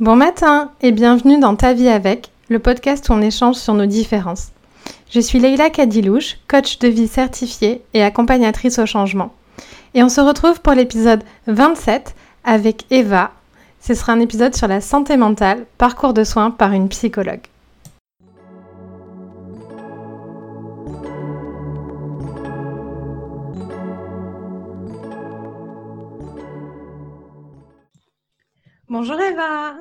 Bon matin et bienvenue dans Ta vie avec, le podcast où on échange sur nos différences. Je suis Leïla Kadilouche, coach de vie certifiée et accompagnatrice au changement. Et on se retrouve pour l'épisode 27 avec Eva. Ce sera un épisode sur la santé mentale, parcours de soins par une psychologue. Bonjour Eva.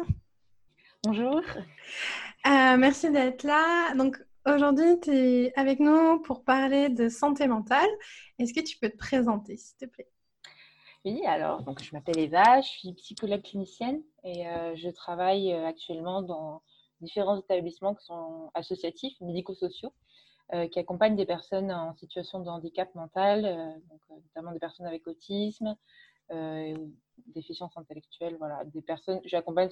Bonjour. Euh, merci d'être là. Donc aujourd'hui, tu es avec nous pour parler de santé mentale. Est-ce que tu peux te présenter, s'il te plaît? Oui, alors, donc, je m'appelle Eva, je suis psychologue clinicienne et euh, je travaille euh, actuellement dans différents établissements qui sont associatifs, médico-sociaux, qui accompagnent des personnes en situation de handicap mental, notamment des personnes avec autisme, déficience intellectuelle, voilà, des personnes, j'accompagne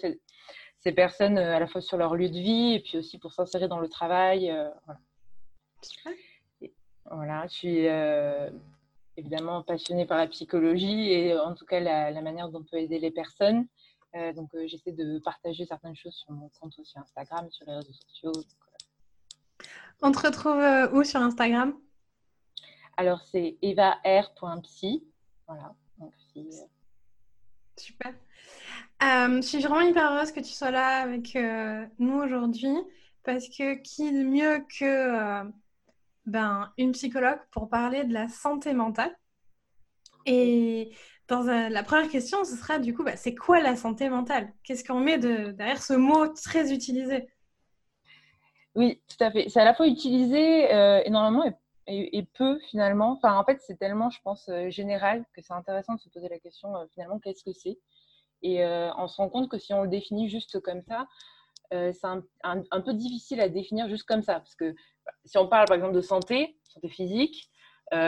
ces, personnes euh, à la fois sur leur lieu de vie et puis aussi pour s'insérer dans le travail. Euh, voilà. je suis évidemment passionnée par la psychologie et en tout cas la, manière dont on peut aider les personnes. donc j'essaie de partager certaines choses sur mon compte aussi Instagram, sur les réseaux sociaux. on te retrouve où sur Instagram? Alors c'est evar.psy. Voilà. Euh, Super. Euh, je suis vraiment hyper heureuse que tu sois là avec euh, nous aujourd'hui parce que qui de mieux que ben, une psychologue pour parler de la santé mentale? Et dans la première question, ce sera du coup, bah, c'est quoi la santé mentale? Qu'est-ce qu'on met de, derrière ce mot très utilisé? Oui, tout à fait. C'est à la fois utilisé énormément et et, peu finalement. Enfin, en fait, c'est tellement, je pense, euh, général que c'est intéressant de se poser la question euh, finalement, qu'est-ce que c'est? Et euh, on se rend compte que si on le définit juste comme ça, c'est un, peu difficile à définir juste comme ça. Parce que bah, si on parle par exemple de santé, santé physique,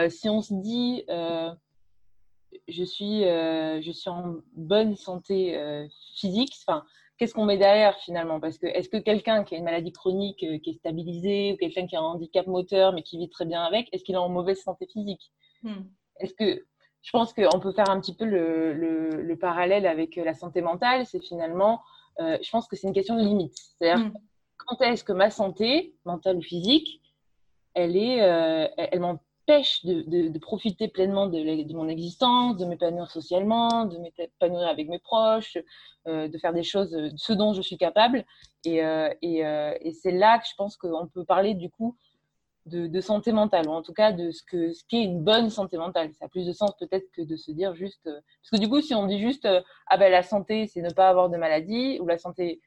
si on se dit je, suis, je suis en bonne santé physique, enfin, qu'est-ce qu'on met derrière finalement? Parce que est-ce que quelqu'un qui a une maladie chronique euh, qui est stabilisée ou quelqu'un qui a un handicap moteur mais qui vit très bien avec, est-ce qu'il est en mauvaise santé physique? Hmm. Est-ce que je pense qu'on peut faire un petit peu le, parallèle avec euh, la santé mentale, c'est finalement, euh, je pense que c'est une question de limite. C'est-à-dire, hmm. quand est-ce que ma santé, mentale ou physique, elle est, elle, pêche de, profiter pleinement de, mon existence, de m'épanouir socialement, de m'épanouir avec mes proches, euh, de faire des choses, euh, ce dont je suis capable. Et, euh, et, c'est là que je pense qu'on peut parler du coup de, santé mentale, ou en tout cas de ce qu'est ce qu'est une bonne santé mentale. Ça a plus de sens peut-être que de se dire juste... parce que du coup, si on dit juste, ah ben la santé, c'est ne pas avoir de maladie, ou la santé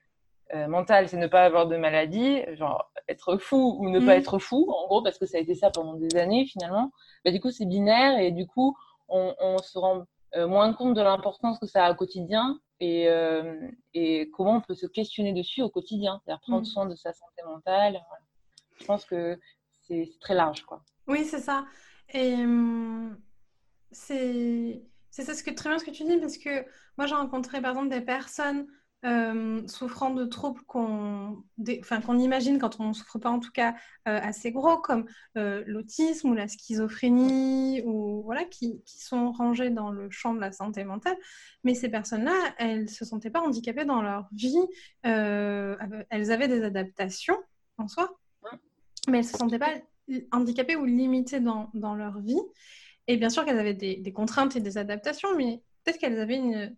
euh, mental, c'est ne pas avoir de maladie, genre être fou ou ne pas mm. être fou, en gros, parce que ça a été ça pendant des années finalement. Bah, du coup, c'est binaire et du coup, on, se rend euh, moins compte de l'importance que ça a au quotidien et, euh, et, comment on peut se questionner dessus au quotidien, c'est-à-dire prendre mm. soin de sa santé mentale. Je pense que c'est très large, quoi. Oui, c'est ça. Et hum, c'est c'est ça ce que très bien ce que tu dis parce que moi j'ai rencontré par exemple des personnes euh, souffrant de troubles qu'on qu'on imagine quand on ne souffre pas en tout cas euh, assez gros comme euh, l'autisme ou la schizophrénie ou voilà qui, qui, sont rangés dans le champ de la santé mentale mais ces personnes-là elles se sentaient pas handicapées dans leur vie. Elles avaient des adaptations en soi mais elles se sentaient pas handicapées ou limitées dans, dans leur vie. Et bien sûr qu'elles avaient des, des contraintes et des adaptations mais peut-être qu'elles avaient une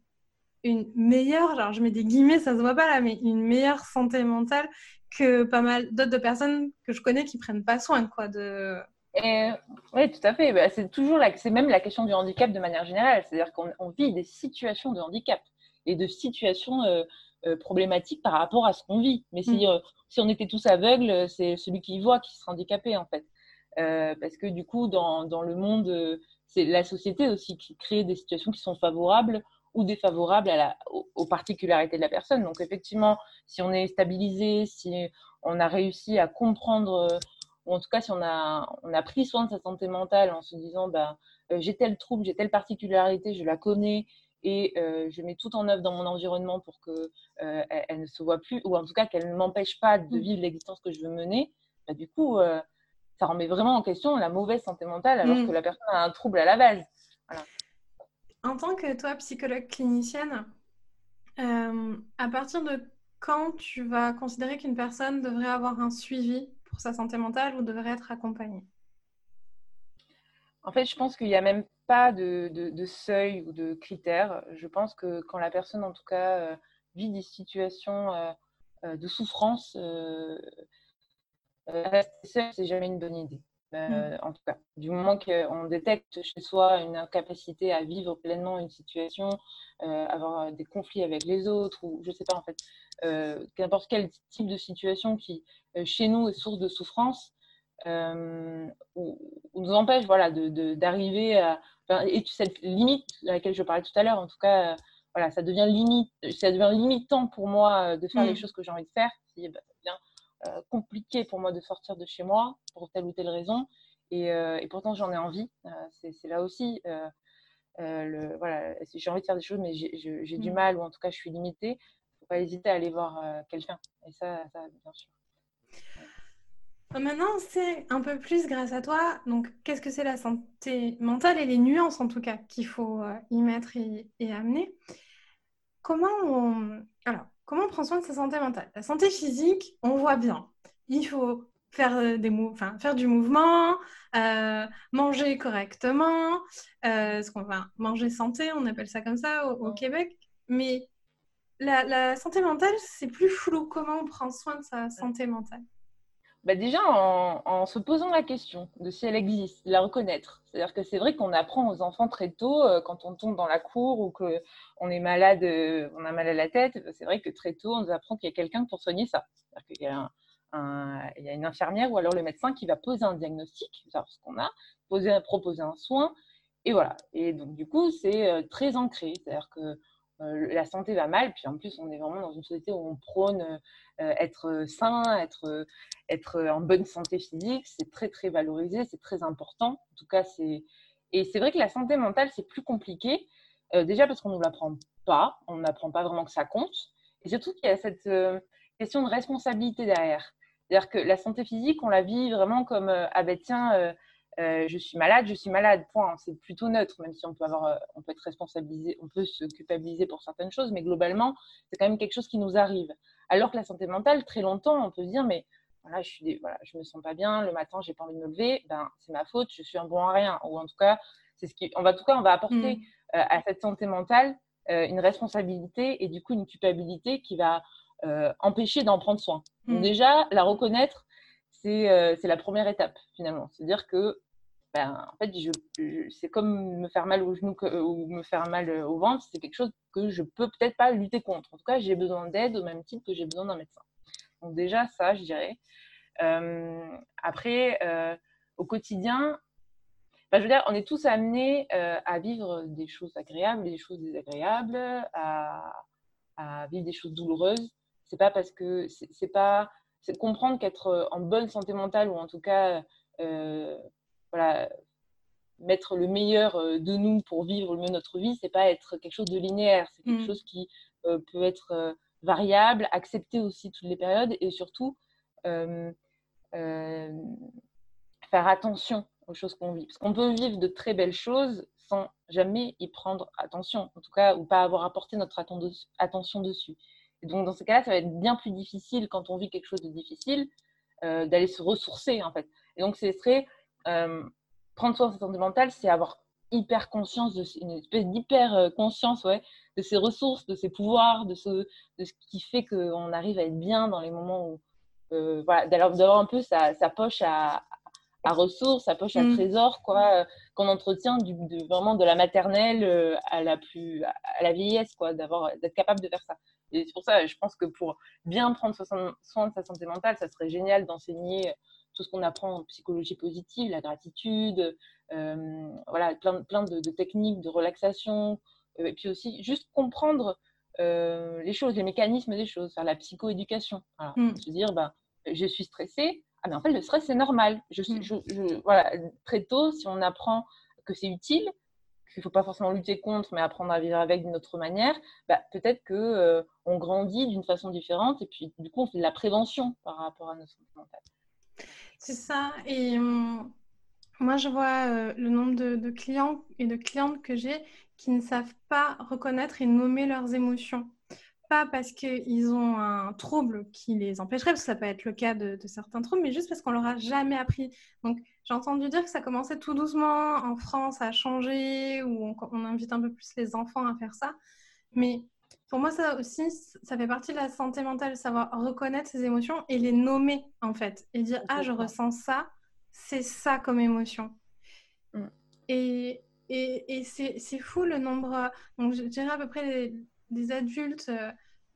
une meilleure, genre je mets des guillemets, ça se voit pas là, mais une meilleure santé mentale que pas mal d'autres personnes que je connais qui prennent pas soin quoi de. oui, tout à fait. Bah, c'est toujours la, c'est même la question du handicap de manière générale. C'est-à-dire qu'on vit des situations de handicap et de situations euh, euh, problématiques par rapport à ce qu'on vit. Mais si, mm. euh, si on était tous aveugles, c'est celui qui voit qui sera handicapé en fait. parce que du coup, dans, dans le monde, c'est la société aussi qui crée des situations qui sont favorables ou défavorable à la, aux, particularités de la personne. Donc effectivement, si on est stabilisé, si on a réussi à comprendre, euh, ou en tout cas si on a, on a pris soin de sa santé mentale en se disant, bah, euh, j'ai tel trouble, j'ai telle particularité, je la connais et euh, je mets tout en œuvre dans mon environnement pour qu'elle elle ne se voit plus, ou en tout cas qu'elle ne m'empêche pas de mmh. vivre l'existence que je veux mener, bah, du coup, ça remet vraiment en question la mauvaise santé mentale alors mmh. que la personne a un trouble à la base. Voilà en tant que toi, psychologue clinicienne, à partir de quand tu vas considérer qu'une personne devrait avoir un suivi pour sa santé mentale ou devrait être accompagnée? En fait, je pense qu'il n'y a même pas de, seuil ou de critères. Je pense que quand la personne, en tout cas, euh, vit des situations euh, euh, de souffrance, rester seule, c'est jamais une bonne idée. Mm. En tout cas, du moment qu'on détecte chez soi une incapacité à vivre pleinement une situation, avoir des conflits avec les autres, ou je sais pas en fait, euh, n'importe quel type de situation qui, euh, chez nous, est source de souffrance, euh, ou, nous empêche voilà, d'arriver à. et cette limite à laquelle je parlais tout à l'heure, en tout cas, voilà, ça devient, limite, ça devient limitant pour moi de faire les mm. choses que j'ai envie de faire. Si, bah, devient compliqué pour moi de sortir de chez moi pour telle ou telle raison. Et, et pourtant, j'en ai envie. c'est là aussi. le, voilà, j'ai envie de faire des choses, mais j'ai du mm. mal, ou en tout cas, je suis limitée pas hésiter à aller voir euh, quelqu'un. Et ça, ça, bien sûr. Euh, maintenant, c'est un peu plus grâce à toi. Donc, qu'est-ce que c'est la santé mentale et les nuances, en tout cas, qu'il faut euh, y mettre et, amener? Comment on... Alors, comment on prend soin de sa santé mentale? La santé physique, on voit bien. Il faut faire, des enfin, faire du mouvement, manger correctement, ce qu'on va manger santé, on appelle ça comme ça au, au Québec. Mais la, santé mentale, c'est plus flou. Comment on prend soin de sa santé mentale? Bah déjà en, se posant la question de si elle existe, la reconnaître. C'est-à-dire que c'est vrai qu'on apprend aux enfants très tôt, euh, quand on tombe dans la cour ou qu'on est malade, euh, on a mal à la tête, c'est vrai que très tôt, on nous apprend qu'il y a quelqu'un pour soigner ça. C'est-à-dire qu'il y a, il y a une infirmière ou alors le médecin qui va poser un diagnostic, savoir ce qu'on a, poser, proposer un soin, et voilà. Et donc, du coup, c'est euh, très ancré. C'est-à-dire que la santé va mal. Puis en plus, on est vraiment dans une société où on prône euh, être sain, être, être en bonne santé physique. C'est très, très valorisé, c'est très important. En tout cas, c'est. Et c'est vrai que la santé mentale, c'est plus compliqué. Euh, déjà parce qu'on ne nous l'apprend pas, on n'apprend pas vraiment que ça compte. Et surtout qu'il y a cette question de responsabilité derrière. C'est-à-dire que la santé physique, on la vit vraiment comme ah ben tiens, euh, je suis malade, je suis malade, point. C'est plutôt neutre, même si on peut, avoir, euh, on peut être responsabilisé, on peut se culpabiliser pour certaines choses, mais globalement, c'est quand même quelque chose qui nous arrive. Alors que la santé mentale, très longtemps, on peut se dire, mais voilà, je suis, voilà, je me sens pas bien, le matin, j'ai pas envie de me lever, ben c'est ma faute, je suis un bon à rien. Ou en tout cas, c'est ce qui, on va, en tout cas, on va apporter mm. euh, à cette santé mentale une responsabilité et du coup une culpabilité qui va empêcher d'en prendre soin. Donc mm. déjà, la reconnaître, c'est la première étape finalement. C'est-à-dire que ben, en fait, c'est comme me faire mal au genou ou me faire mal euh, au ventre, c'est quelque chose que je peux peut-être pas lutter contre. En tout cas, j'ai besoin d'aide au même titre que j'ai besoin d'un médecin. Donc déjà, ça, je dirais. Euh, après, euh, au quotidien, ben, je veux dire, on est tous amenés à vivre des choses agréables, des choses désagréables, à, vivre des choses douloureuses. C'est pas parce que c'est pas c'est comprendre qu'être en bonne santé mentale ou en tout cas voilà, mettre le meilleur euh, de nous pour vivre le mieux notre vie, c'est pas être quelque chose de linéaire, c'est quelque mm. chose qui euh, peut être euh, variable, accepter aussi toutes les périodes et surtout faire attention aux choses qu'on vit. Parce qu'on peut vivre de très belles choses sans jamais y prendre attention, en tout cas, ou pas avoir apporté notre attention dessus. Et donc, dans ce cas-là, ça va être bien plus difficile quand on vit quelque chose de difficile d'aller se ressourcer, en fait. Et donc, ce serait prendre soin de sa santé mentale, c'est avoir hyper conscience, de, une espèce d'hyper euh, conscience ouais, de ses ressources, de ses pouvoirs, de ce, de ce qui fait qu'on arrive à être bien dans les moments où. Euh, voilà, d'avoir un peu sa, sa poche à, à, ressources, sa poche à mm. trésor, quoi, qu'on entretient du, de, vraiment de la maternelle à la, plus, à la vieillesse, quoi, d'être capable de faire ça. Et c'est pour ça, je pense que pour bien prendre soin de sa santé mentale, ça serait génial d'enseigner tout ce qu'on apprend en psychologie positive, la gratitude, euh, voilà, plein, plein de, techniques de relaxation, euh, et puis aussi juste comprendre euh, les choses, les mécanismes des choses, faire la psychoéducation. Voilà. Mm. Se dire, bah, je suis stressée, ah, mais en fait, le stress, c'est normal. Je, mm. je, voilà, très tôt, si on apprend que c'est utile, qu'il ne faut pas forcément lutter contre, mais apprendre à vivre avec d'une autre manière, bah, peut-être qu'on on grandit d'une façon différente et puis du coup, on fait de la prévention par rapport à notre santé mentale. C'est ça. Et hum, moi, je vois euh, le nombre de, clients et de clientes que j'ai qui ne savent pas reconnaître et nommer leurs émotions. pas parce qu'ils ont un trouble qui les empêcherait, parce que ça peut être le cas de, certains troubles, mais juste parce qu'on leur a jamais appris. Donc, j'ai entendu dire que ça commençait tout doucement en France à changer, où on, invite un peu plus les enfants à faire ça. Mais pour moi, ça aussi, ça fait partie de la santé mentale, savoir reconnaître ses émotions et les nommer, en fait, et dire, ah, je ressens ça, c'est ça comme émotion. Mm. Et, et, et c'est fou le nombre, donc je dirais à peu près des adultes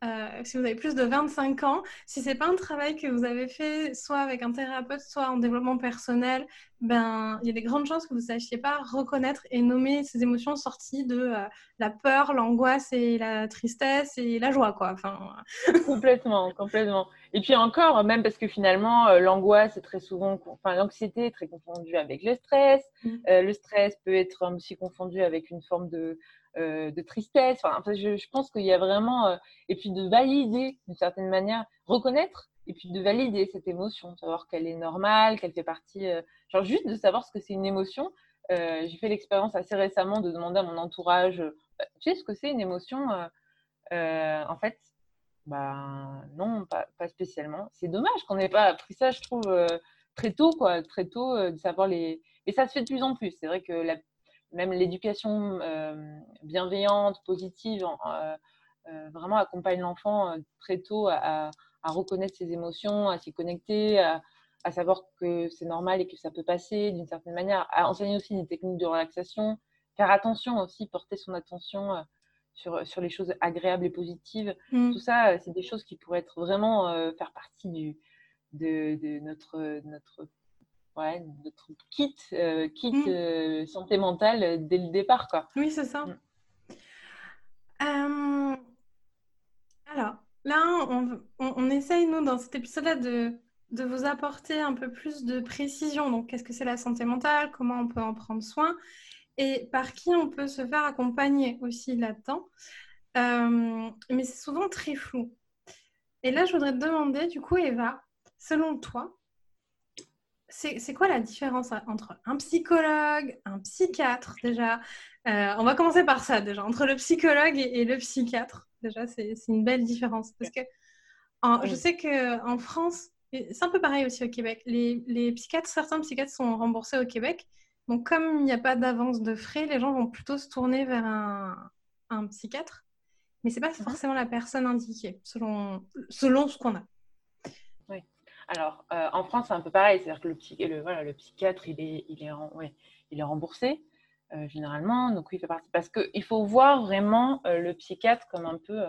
euh, euh, si vous avez plus de 25 ans, si c'est pas un travail que vous avez fait soit avec un thérapeute, soit en développement personnel, ben il y a des grandes chances que vous ne sachiez pas reconnaître et nommer ces émotions sorties de euh, la peur, l'angoisse et la tristesse et la joie, quoi. Enfin... complètement, complètement. Et puis encore, même parce que finalement, euh, l'angoisse est très souvent, enfin l'anxiété est très confondue avec le stress. Mmh. le stress peut être aussi confondu avec une forme de euh, de tristesse. Enfin, je, pense qu'il y a vraiment, euh, et puis de valider d'une certaine manière, reconnaître et puis de valider cette émotion, savoir qu'elle est normale, qu'elle fait partie, euh, genre juste de savoir ce que c'est une émotion. J'ai fait l'expérience assez récemment de demander à mon entourage, bah, tu sais ce que c'est une émotion En fait, bah non, pas, pas spécialement. C'est dommage qu'on n'ait pas appris ça, je trouve, très tôt, quoi, très tôt, de savoir les. Et ça se fait de plus en plus. C'est vrai que la même l'éducation euh, bienveillante, positive, euh, euh, vraiment accompagne l'enfant très tôt à, reconnaître ses émotions, à s'y connecter, à, savoir que c'est normal et que ça peut passer d'une certaine manière, à enseigner aussi des techniques de relaxation, faire attention aussi, porter son attention sur, sur les choses agréables et positives. Mmh. Tout ça, c'est des choses qui pourraient être vraiment faire partie du, de, de, notre, notre ouais, notre kit, euh, kit mmh. santé mentale euh, dès le départ. Quoi. Oui, c'est ça. Mmh. alors, là, on, on, essaye, nous, dans cet épisode-là, de, de vous apporter un peu plus de précision. Donc, qu'est-ce que c'est la santé mentale? Comment on peut en prendre soin? Et par qui on peut se faire accompagner aussi là-dedans? mais c'est souvent très flou. Et là, je voudrais te demander, du coup, Eva, selon toi, c'est quoi la différence entre un psychologue, un psychiatre déjà? Euh, On va commencer par ça déjà, entre le psychologue et, le psychiatre. Déjà, c'est une belle différence. Parce que je sais qu'en France, c'est un peu pareil aussi au Québec, les, psychiatres, certains psychiatres sont remboursés au Québec. Donc, comme il n'y a pas d'avance de frais, les gens vont plutôt se tourner vers un, un psychiatre. Mais ce n'est pas mhm. forcément la personne indiquée, selon, selon ce qu'on a. Alors, euh, en France, c'est un peu pareil. C'est-à-dire que le, voilà, le, psychiatre, il est, il est, il est remboursé, euh, généralement. Donc, il fait partie. Parce qu'il faut voir vraiment euh, le psychiatre comme un peu,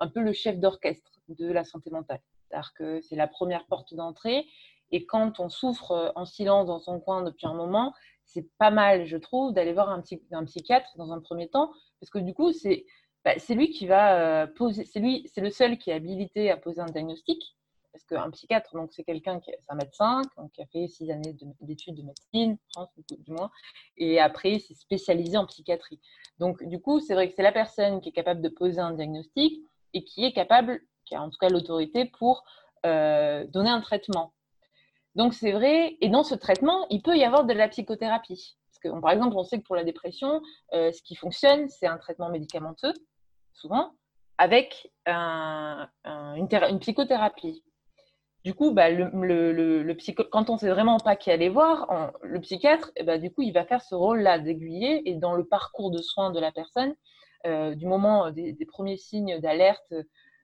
un peu le chef d'orchestre de la santé mentale. C'est-à-dire que c'est la première porte d'entrée. Et quand on souffre en silence dans son coin depuis un moment, c'est pas mal, je trouve, d'aller voir un, un, psychiatre dans un premier temps. Parce que du coup, c'est bah, lui qui va poser. C'est lui, c'est le seul qui est habilité à poser un diagnostic parce qu'un psychiatre, donc c'est quelqu'un qui est un médecin qui a fait six années d'études de, médecine, France du moins, et après il s'est spécialisé en psychiatrie. Donc du coup, c'est vrai que c'est la personne qui est capable de poser un diagnostic et qui est capable, qui a en tout cas l'autorité pour euh, donner un traitement. Donc c'est vrai, et dans ce traitement, il peut y avoir de la psychothérapie. Parce que, par exemple, on sait que pour la dépression, euh, ce qui fonctionne, c'est un traitement médicamenteux, souvent, avec une psychothérapie. Du coup, bah, le, le, le, quand on ne sait vraiment pas qui aller voir, le psychiatre, bah, du coup, il va faire ce rôle-là d'aiguiller et dans le parcours de soins de la personne, euh, du moment des, premiers signes d'alerte,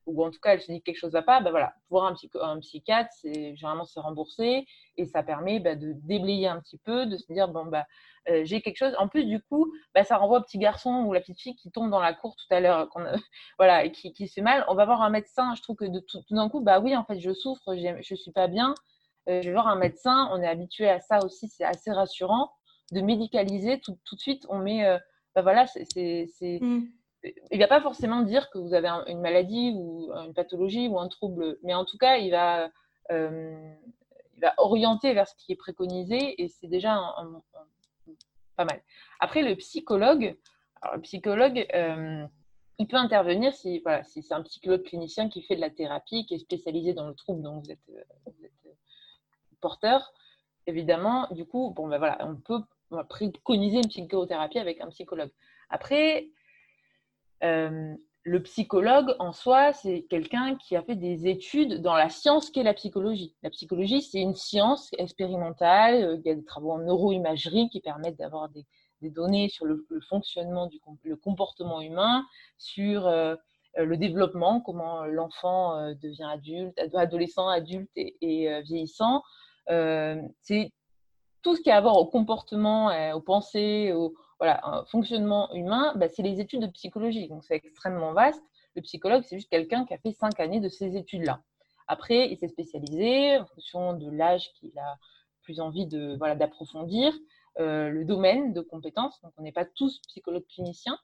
ou en tout cas elle se dit que quelque chose va pas, bah, voilà, voir un, un psychiatre, c'est, généralement c'est remboursé et ça permet bah, de déblayer un petit peu, de se dire bon bah euh, j'ai quelque chose. En plus, du coup, bah, ça renvoie au petit garçon ou la petite fille qui tombe dans la cour tout à l'heure, voilà, et qui, qui, se fait mal. On va voir un médecin. Je trouve que de tout, d'un coup, bah oui, en fait, je souffre, je suis pas bien. Euh, je vais voir un médecin. On est habitué à ça aussi. C'est assez rassurant de médicaliser tout, tout, de suite. On met, euh, bah voilà, c'est, mmh. Il va pas forcément dire que vous avez une maladie ou une pathologie ou un trouble, mais en tout cas, il va va orienter vers ce qui est préconisé et c'est déjà pas mal. Après, le psychologue, le psychologue, euh, il peut intervenir si, voilà, si c'est un psychologue clinicien qui fait de la thérapie, qui est spécialisé dans le trouble dont vous êtes, euh, euh, porteur. Évidemment, du coup, bon, ben voilà, on peut préconiser une psychothérapie avec un psychologue. Après, le psychologue en soi, c'est quelqu'un qui a fait des études dans la science qu'est la psychologie. La psychologie, c'est une science expérimentale. Euh, il y a des travaux en neuroimagerie qui permettent d'avoir des, données sur le, fonctionnement du le comportement humain, sur euh, le développement, comment l'enfant euh, devient adulte, adolescent, adulte et, vieillissant. c'est tout ce qui a à voir au comportement, aux pensées, aux, voilà, un fonctionnement humain, bah, c'est les études de psychologie. Donc, c'est extrêmement vaste. Le psychologue, c'est juste quelqu'un qui a fait cinq années de ces études-là. Après, il s'est spécialisé en fonction de l'âge qu'il a plus envie de voilà d'approfondir euh, le domaine de compétences. Donc, on n'est pas tous psychologues cliniciens.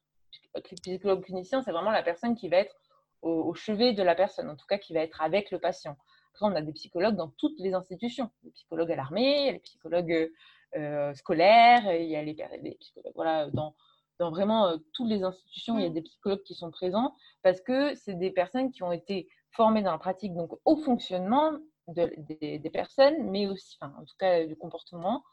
Psychologue clinicien, c'est vraiment la personne qui va être au, chevet de la personne, en tout cas qui va être avec le patient. Après, on a des psychologues dans toutes les institutions. Les psychologues à l'armée, les psychologues euh, scolaires, il y a les, psychologues, voilà, dans, dans vraiment euh, toutes les institutions, il y a mmh. des psychologues qui sont présents parce que c'est des personnes qui ont été formées dans la pratique, donc au fonctionnement des, personnes, mais aussi, enfin, en tout cas, du comportement,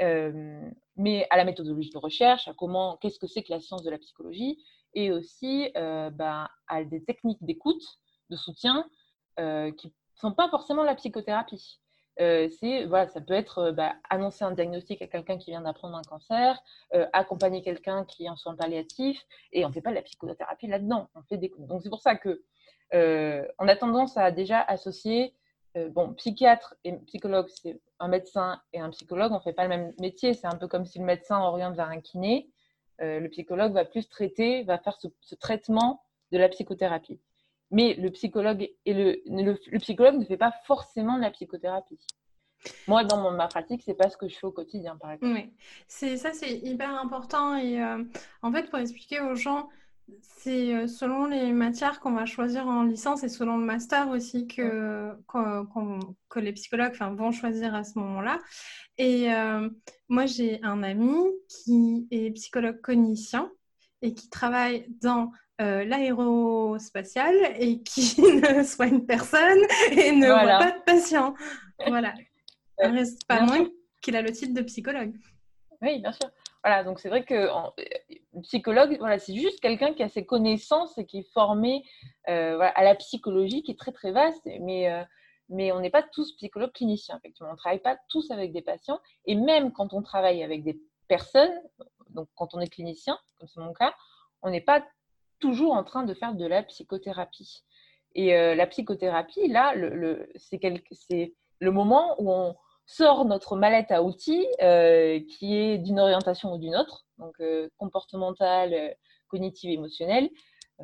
euh, mais à la méthodologie de recherche, à comment, qu'est-ce que c'est que la science de la psychologie, et aussi bah, à des techniques d'écoute, de soutien, qui ne sont pas forcément la psychothérapie. Euh, c'est voilà, ça peut être euh, bah, annoncer un diagnostic à quelqu'un qui vient d'apprendre un cancer, euh, accompagner quelqu'un qui est en soins palliatifs, et on ne fait pas de la psychothérapie là-dedans. On fait des donc c'est pour ça que on a tendance à déjà associer bon psychiatre et psychologue, c'est un médecin et un psychologue, on ne fait pas le même métier. C'est un peu comme si le médecin oriente vers un kiné, le psychologue va plus traiter, va faire ce traitement de la psychothérapie mais le psychologue, et le, le, psychologue ne fait pas forcément de la psychothérapie. Moi, dans ma pratique, c'est pas ce que je fais au quotidien, par exemple. Oui, c'est ça, c'est hyper important. Et euh, en fait, pour expliquer aux gens, c'est euh, selon les matières qu'on va choisir en licence et selon le master aussi que, que les psychologues vont choisir à ce moment-là. Et euh, moi, j'ai un ami qui est psychologue cognition et qui travaille dans euh, l'aérospatial et qui ne soit une personne et ne voit pas de patient. Voilà. Il reste pas moins qu'il a le titre de psychologue. Oui, bien sûr. Voilà, donc c'est vrai que euh, psychologue, voilà, c'est juste quelqu'un qui a ses connaissances et qui est formé euh, à la psychologie, qui est très très vaste, mais, mais on n'est pas tous psychologues cliniciens, effectivement. On ne travaille pas tous avec des patients, et même quand on travaille avec des personnes, donc quand on est clinicien, comme c'est mon cas, on n'est pas toujours en train de faire de la psychothérapie. Et euh, la psychothérapie, là, c'est le moment où on sort notre mallette à outils euh, qui est d'une orientation ou d'une autre, donc euh, comportementale, cognitive, émotionnelle,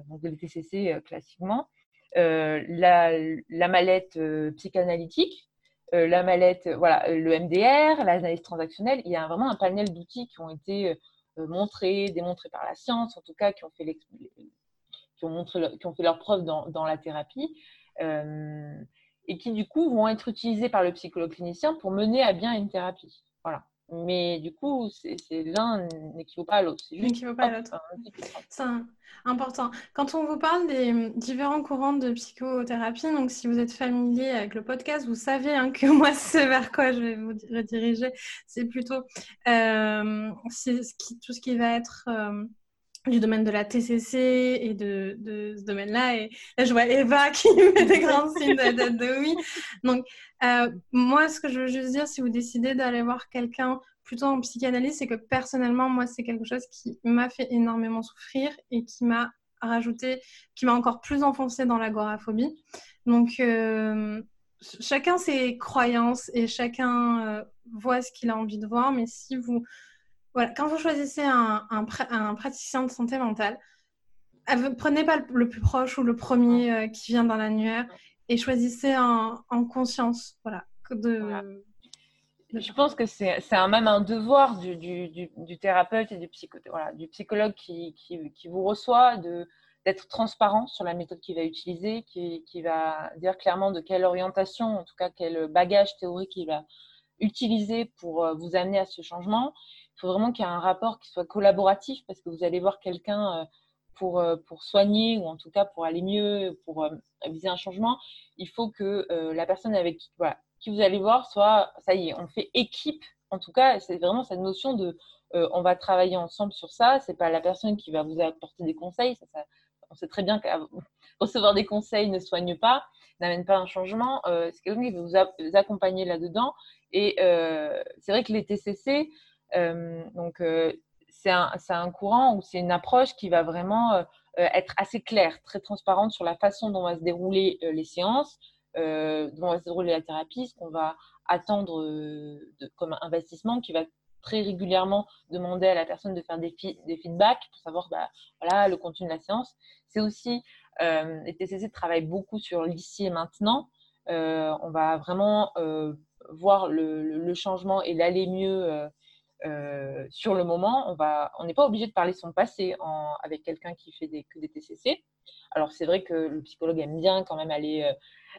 donc le TCC classiquement, la, la, mallette psychanalytique, la mallette, voilà, le MDR, l'analyse transactionnelle, il y a vraiment un panel d'outils qui ont été montrés, démontrés par la science, en tout cas, qui ont fait, qui ont qui ont fait leur preuve dans, dans la thérapie, euh, et qui du coup vont être utilisés par le psychologue clinicien pour mener à bien une thérapie. Voilà. Mais du coup, c'est l'un n'équivaut pas à l'autre. C'est juste pas à l'autre. C'est important. Quand on vous parle des différents courants de psychothérapie, donc si vous êtes familier avec le podcast, vous savez hein, que moi, c'est vers quoi je vais vous rediriger. C'est plutôt euh, ce qui, tout ce qui va être euh, du domaine de la TCC et de, ce domaine-là. Et là, je vois Eva qui met des grands signes de, de, oui. Donc, euh, moi, ce que je veux juste dire, si vous décidez d'aller voir quelqu'un plutôt en psychanalyse, c'est que personnellement, moi, c'est quelque chose qui m'a fait énormément souffrir et qui m'a rajouté, qui m'a encore plus enfoncé dans l'agoraphobie. Donc, euh, chacun ses croyances et chacun euh, voit ce qu'il a envie de voir, mais si vous voilà, quand vous choisissez un, un, praticien de santé mentale, prenez pas le plus proche ou le premier euh, qui vient dans l'annuaire et choisissez en, conscience. Voilà, de, Je pense que c'est même un devoir du, du, du, thérapeute et du, psycho, voilà, du psychologue qui, qui, qui vous reçoit d'être transparent sur la méthode qu'il va utiliser, qui, qui, va dire clairement de quelle orientation, en tout cas quel bagage théorique il va utiliser pour euh, vous amener à ce changement il faut vraiment qu'il y ait un rapport qui soit collaboratif parce que vous allez voir quelqu'un euh, pour, euh, pour soigner ou en tout cas pour aller mieux, pour euh, viser un changement. Il faut que la personne avec qui, vous allez voir soit, ça y est, on fait équipe. En tout cas, c'est vraiment cette notion de on va travailler ensemble sur ça. C'est pas la personne qui va vous apporter des conseils. On sait très bien que recevoir des conseils ne soigne pas, n'amène pas un changement. c'est quelqu'un qui va vous, accompagner là-dedans. Et c'est vrai que les TCC, donc c'est un, un, courant ou c'est une approche qui va vraiment être assez claire, très transparente sur la façon dont va se dérouler les séances, dont va se dérouler la thérapie, ce qu'on va attendre comme investissement, qui va très régulièrement demander à la personne de faire des, des feedbacks pour savoir bah, voilà, le contenu de la séance. C'est aussi, euh, les TCC travaillent beaucoup sur l'ici et maintenant. Euh, on va vraiment euh, voir le, changement et l'aller mieux sur le moment. On n'est pas obligé de parler son passé avec quelqu'un qui fait des, que des TCC. Alors c'est vrai que le psychologue aime bien quand même aller,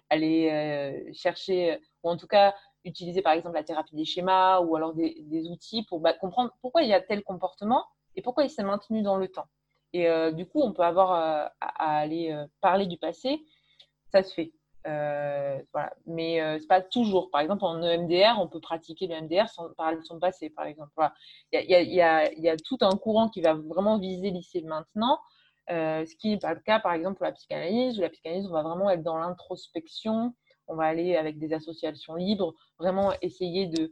aller chercher, ou en tout cas utiliser par exemple la thérapie des schémas ou alors des, outils pour bah, comprendre pourquoi il y a tel comportement et pourquoi il s'est maintenu dans le temps. Et euh, du coup, on peut avoir euh, à, aller euh, parler du passé, ça se fait. Voilà. Mais ce n'est pas toujours. Par exemple, en EMDR, on peut pratiquer le sans parler de son passé, par exemple. Il, y a, tout un courant qui va vraiment viser l'ici maintenant. ce qui n'est pas le cas, par exemple, pour la psychanalyse, où la psychanalyse, on va vraiment être dans l'introspection, on va aller avec des associations libres, vraiment essayer de,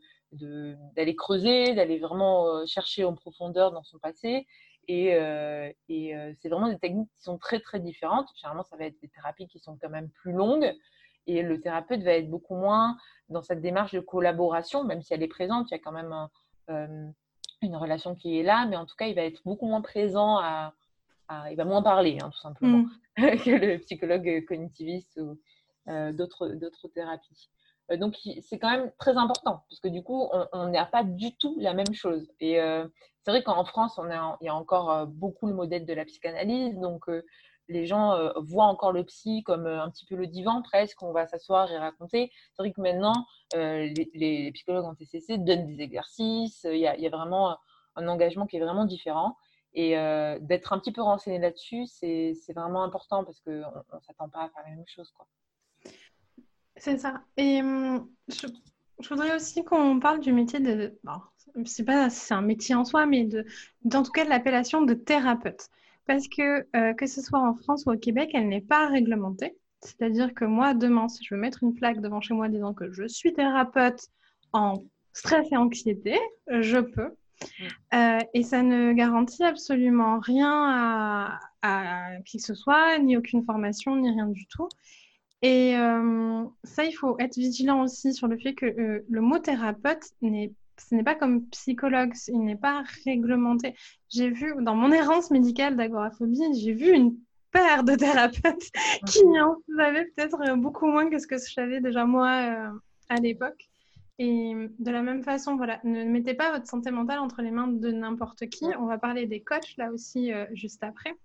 d'aller creuser, d'aller vraiment euh, chercher en profondeur dans son passé. Et, euh, euh, c'est vraiment des techniques qui sont très, très différentes. Généralement, ça va être des thérapies qui sont quand même plus longues. Et le thérapeute va être beaucoup moins dans cette démarche de collaboration, même si elle est présente, il y a quand même une relation qui est là, mais en tout cas, il va être beaucoup moins présent à, il va moins parler, hein, tout simplement, mmh. que le psychologue cognitiviste ou, euh, d'autres thérapies. Euh, donc, c'est quand même très important, parce que du coup, on n'a pas du tout la même chose. Et euh, c'est vrai qu'en France, on il y a encore beaucoup le modèle de la psychanalyse, donc les gens voient encore le psy comme un petit peu le divan presque, on va s'asseoir et raconter. C'est vrai que maintenant, les, psychologues en TCC donnent des exercices, il y, a, vraiment un engagement qui est vraiment différent. Et d'être un petit peu renseigné là-dessus, c'est vraiment important parce qu'on ne s'attend pas à faire la même chose. Quoi. C'est ça. Et hum, je, voudrais aussi qu'on parle du métier de. Bon, sais pas c'est un métier en soi, mais de, en tout cas de l'appellation de thérapeute. Parce que, euh, que ce soit en France ou au Québec, elle n'est pas réglementée. C'est-à-dire que moi, demain, si je veux mettre une plaque devant chez moi disant que je suis thérapeute en stress et anxiété, je peux. Mm. Euh, et ça ne garantit absolument rien à, à, qui que ce soit, ni aucune formation, ni rien du tout. Et euh, ça, il faut être vigilant aussi sur le fait que euh, le mot thérapeute n'est ce n'est pas comme psychologue, il n'est pas réglementé. J'ai vu, dans mon errance médicale d'agoraphobie, j'ai vu une paire de thérapeutes qui en savaient peut-être beaucoup moins que ce que je savais déjà moi euh, à l'époque. Et de la même façon, voilà, ne mettez pas votre santé mentale entre les mains de n'importe qui. On va parler des coachs là aussi juste après.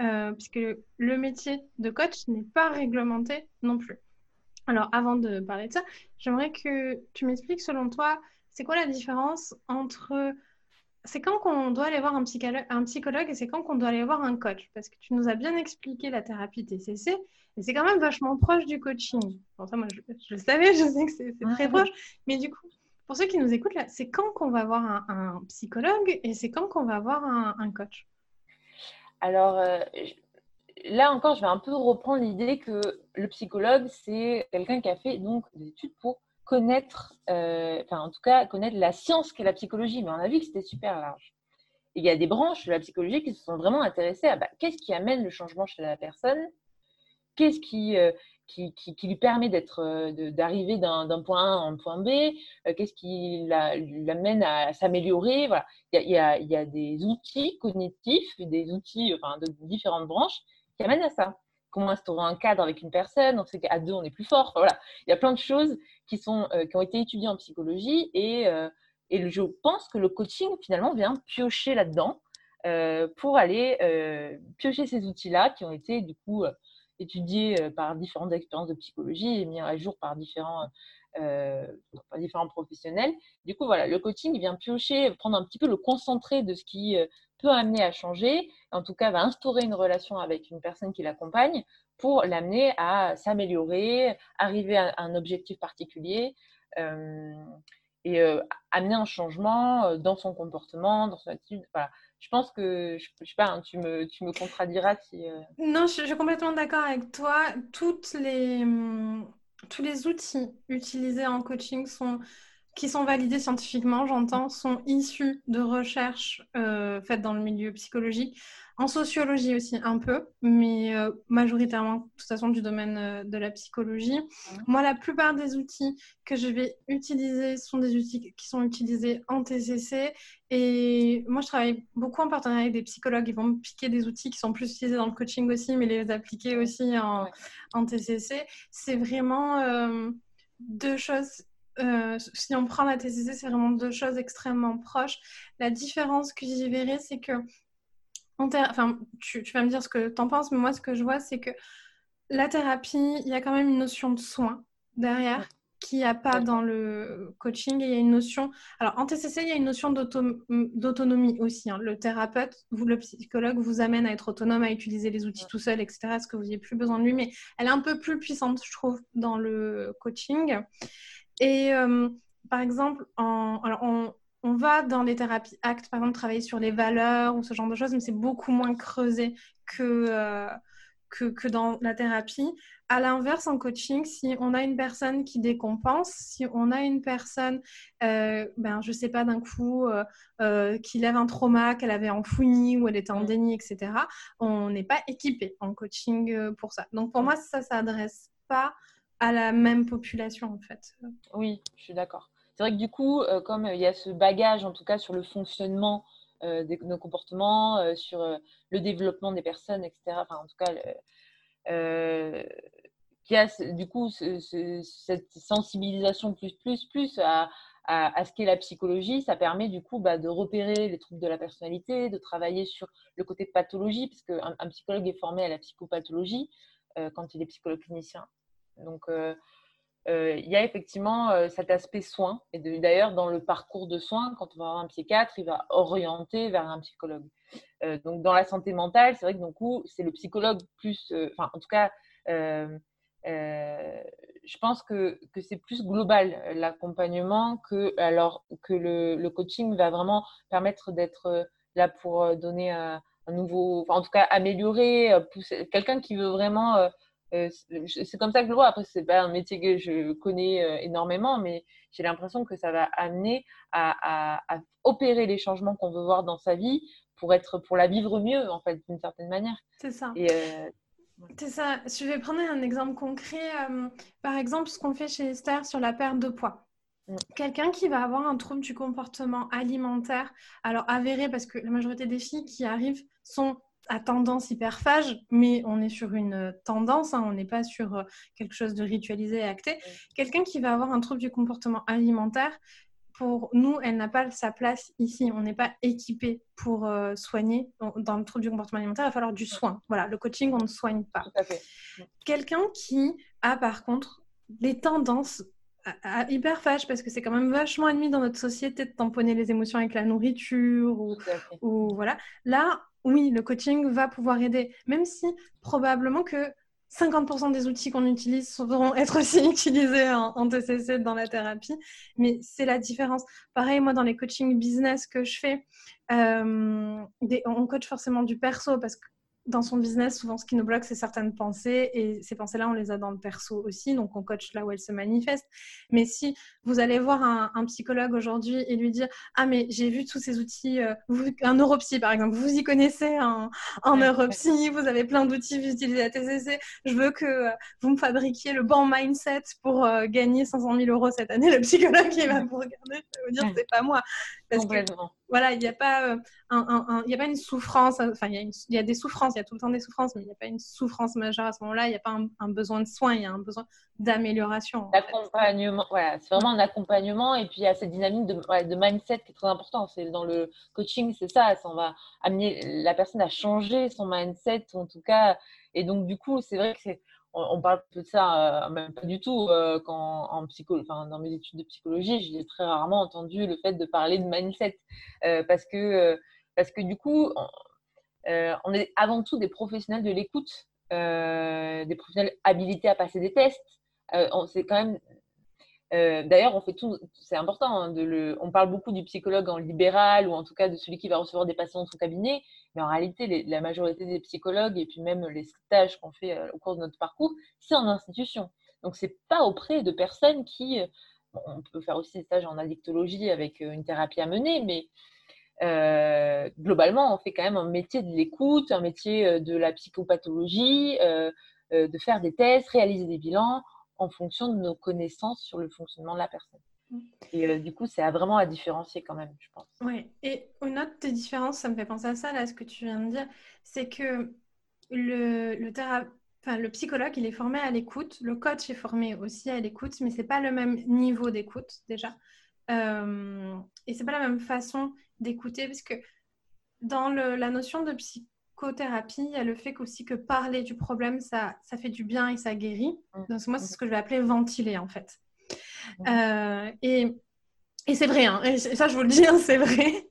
Euh, puisque le métier de coach n'est pas réglementé non plus. Alors, avant de parler de ça, j'aimerais que tu m'expliques, selon toi, c'est quoi la différence entre... C'est quand qu'on doit aller voir un psychologue, un psychologue et c'est quand qu'on doit aller voir un coach? Parce que tu nous as bien expliqué la thérapie TCC et c'est quand même vachement proche du coaching. Bon, ça, moi, je, le savais, je sais que c'est très proche. Mais du coup, pour ceux qui nous écoutent, là, c'est quand qu'on va voir un, psychologue et c'est quand qu'on va voir un coach? Alors, euh, là encore, je vais un peu reprendre l'idée que le psychologue, c'est quelqu'un qui a fait donc des études pour connaître, euh, enfin en tout cas connaître la science qu'est la psychologie, mais on a vu que c'était super large. il y a des branches de la psychologie qui se sont vraiment intéressées à bah, qu'est-ce qui amène le changement chez la personne, qu'est-ce qui, euh, qui, lui permet d'être, euh, d'arriver d'un point A à un point B, euh, qu'est-ce qui l'amène à s'améliorer. Voilà. Il, y a, des outils cognitifs, des outils enfin, de différentes branches qui amènent à ça. Comment instaurer un cadre avec une personne, on sait qu'à deux, on est plus fort. Voilà. Il y a plein de choses qui, sont, qui ont été étudiées en psychologie et, et je pense que le coaching, finalement, vient piocher là-dedans pour aller piocher ces outils-là qui ont été, du coup, étudié euh, par différentes expériences de psychologie et mis à jour par différents, euh, professionnels. Du coup, voilà, le coaching vient piocher, prendre un petit peu le concentré de ce qui euh, peut amener à changer, en tout cas va instaurer une relation avec une personne qui l'accompagne pour l'amener à s'améliorer, arriver à un objectif particulier et amener un changement dans son comportement, dans son attitude. Voilà. Je pense que, je, ne sais pas, hein, tu, me, tu me contrediras si. Non, je, suis complètement d'accord avec toi. Toutes les, hum, tous les outils utilisés en coaching sont qui sont validés scientifiquement, j'entends, sont issus de recherches euh, faites dans le milieu psychologique, en sociologie aussi un peu, mais euh, majoritairement, de toute façon, du domaine euh, de la psychologie. Moi, la plupart des outils que je vais utiliser sont des outils qui sont utilisés en TCC. Et moi, je travaille beaucoup en partenariat avec des psychologues. Ils vont me piquer des outils qui sont plus utilisés dans le coaching aussi, mais les appliquer aussi en, en TCC. C'est vraiment deux choses euh, si on prend la TCC, c'est vraiment deux choses extrêmement proches. La différence que j'y verrai, c'est que, enfin, tu, vas me dire ce que tu en penses, mais moi, ce que je vois, c'est que la thérapie, il y a quand même une notion de soin derrière qu'il n'y a pas dans le coaching. il y a une notion. Alors, en TCC, il y a une notion d'autonomie aussi. Hein. Le thérapeute, vous, le psychologue, vous amène à être autonome, à utiliser les outils tout seul, etc. Est-ce que vous n'ayez plus besoin de lui Mais elle est un peu plus puissante, je trouve, dans le coaching. Et euh, par exemple, on, va dans les thérapies actes, par exemple, travailler sur les valeurs ou ce genre de choses, mais c'est beaucoup moins creusé que, euh, que, dans la thérapie. À l'inverse, en coaching, si on a une personne qui décompense, si on a une personne, euh, ben, je ne sais pas, d'un coup, qui lève un trauma qu'elle avait enfoui ou elle était en déni, etc., on n'est pas équipé en coaching pour ça. Donc pour moi, ça ne s'adresse pas à la même population en fait. Oui, je suis d'accord. C'est vrai que du coup, euh, comme euh, il y a ce bagage en tout cas sur le fonctionnement euh, de nos comportements, sur le développement des personnes, etc. Enfin, en tout cas, qui a du coup cette sensibilisation plus plus plus à, à, ce qu'est la psychologie, ça permet du coup bah, de repérer les troubles de la personnalité, de travailler sur le côté pathologie, puisque un, un psychologue est formé à la psychopathologie quand il est psychologue clinicien. Donc, euh, euh, il y a effectivement euh, cet aspect soin. Et d'ailleurs, dans le parcours de soins, quand on va voir un psychiatre, il va orienter vers un psychologue. donc, dans la santé mentale, c'est vrai que du coup, c'est le psychologue plus. Enfin, en tout cas, je pense que, que c'est plus global l'accompagnement que, alors, que le, coaching va vraiment permettre d'être là pour donner un, un nouveau. Enfin, en tout cas, améliorer. Quelqu'un qui veut vraiment c'est comme ça que je le vois. Après, c'est pas un métier que je connais euh, énormément, mais j'ai l'impression que ça va amener à, opérer les changements qu'on veut voir dans sa vie pour être, pour la vivre mieux, en fait, d'une certaine manière. C'est ça. Et, euh, c'est ça. Je vais prendre un exemple concret. par exemple, ce qu'on fait chez Esther sur la perte de poids. Mm. Quelqu'un qui va avoir un trouble du comportement alimentaire, alors avéré parce que la majorité des filles qui arrivent sont à tendance hyperphage, mais on est sur une tendance, hein, on n'est pas sur euh, quelque chose de ritualisé et acté. Quelqu'un qui va avoir un trouble du comportement alimentaire, pour nous, elle n'a pas sa place ici. On n'est pas équipé pour euh, soigner. Dans le trouble du comportement alimentaire, il va falloir du soin. Voilà, le coaching, on ne soigne pas. Quelqu'un qui a par contre des tendances à, hyperphage, parce que c'est quand même vachement admis dans notre société de tamponner les émotions avec la nourriture ou, ou voilà. Là, oui, le coaching va pouvoir aider, même si probablement que 50% des outils qu'on utilise devront être aussi utilisés en, TCC dans la thérapie, mais c'est la différence. Pareil, moi, dans les coachings business que je fais, euh, on coach forcément du perso parce que dans son business, souvent, ce qui nous bloque, c'est certaines pensées. Et ces pensées-là, on les a dans le perso aussi. Donc, on coach là où elles se manifestent. Mais si vous allez voir un, psychologue aujourd'hui et lui dire Ah, mais j'ai vu tous ces outils, euh, un neuropsy par exemple, vous y connaissez en neuropsy, vous avez plein d'outils, vous utilisez la TCC. Je veux que euh, vous me fabriquiez le bon mindset pour euh, gagner 500 000 euros cette année. Le psychologue, il va vous regarder, il va vous dire C'est pas moi. Parce voilà, il n'y a, pas, euh, un, a pas une souffrance, enfin, il y, a des souffrances, il y a tout le temps des souffrances, mais il n'y a pas une souffrance majeure à ce moment-là, il n'y a pas un, besoin de soins, il y a un besoin d'amélioration. D'accompagnement, voilà, c'est vraiment un accompagnement, et puis il y a cette dynamique de, de mindset qui est très important. C'est dans le coaching, c'est ça, ça va amener la personne à changer son mindset, en tout cas, et donc du coup, c'est vrai que c'est on, parle de ça, euh, même pas du tout, euh, quand en psycho, dans mes études de psychologie, j'ai très rarement entendu le fait de parler de mindset, euh, parce, que, parce que du coup, on, est avant tout des professionnels de l'écoute, des professionnels habilités à passer des tests. c'est quand même Euh, d'ailleurs, on fait tout, c'est important, hein, on parle beaucoup du psychologue en libéral ou en tout cas de celui qui va recevoir des patients dans son cabinet, mais en réalité, la majorité des psychologues et puis même les stages qu'on fait euh, au cours de notre parcours, c'est en institution. Donc, c'est pas auprès de personnes qui, euh, on peut faire aussi des stages en addictologie avec une thérapie à mener, mais globalement, on fait quand même un métier de l'écoute, un métier de la psychopathologie, de faire des tests, réaliser des bilans en fonction de nos connaissances sur le fonctionnement de la personne. Mm. Et euh, du coup, c'est vraiment à différencier quand même, je pense. Oui, et une autre des différences, ça me fait penser à ça, là, ce que tu viens de dire, c'est que le, le, enfin, le psychologue, il est formé à l'écoute, le coach est formé aussi à l'écoute, mais c'est pas le même niveau d'écoute déjà. Euh, et c'est pas la même façon d'écouter, parce que dans le, la notion de psy thérapie, il y a le fait aussi que parler du problème, ça, ça fait du bien et ça guérit. Mm. Donc, moi, c'est ce que je vais appeler ventiler, en fait. Mm. Euh, et, et c'est vrai, hein, et ça, je vous le dis, hein, c'est vrai.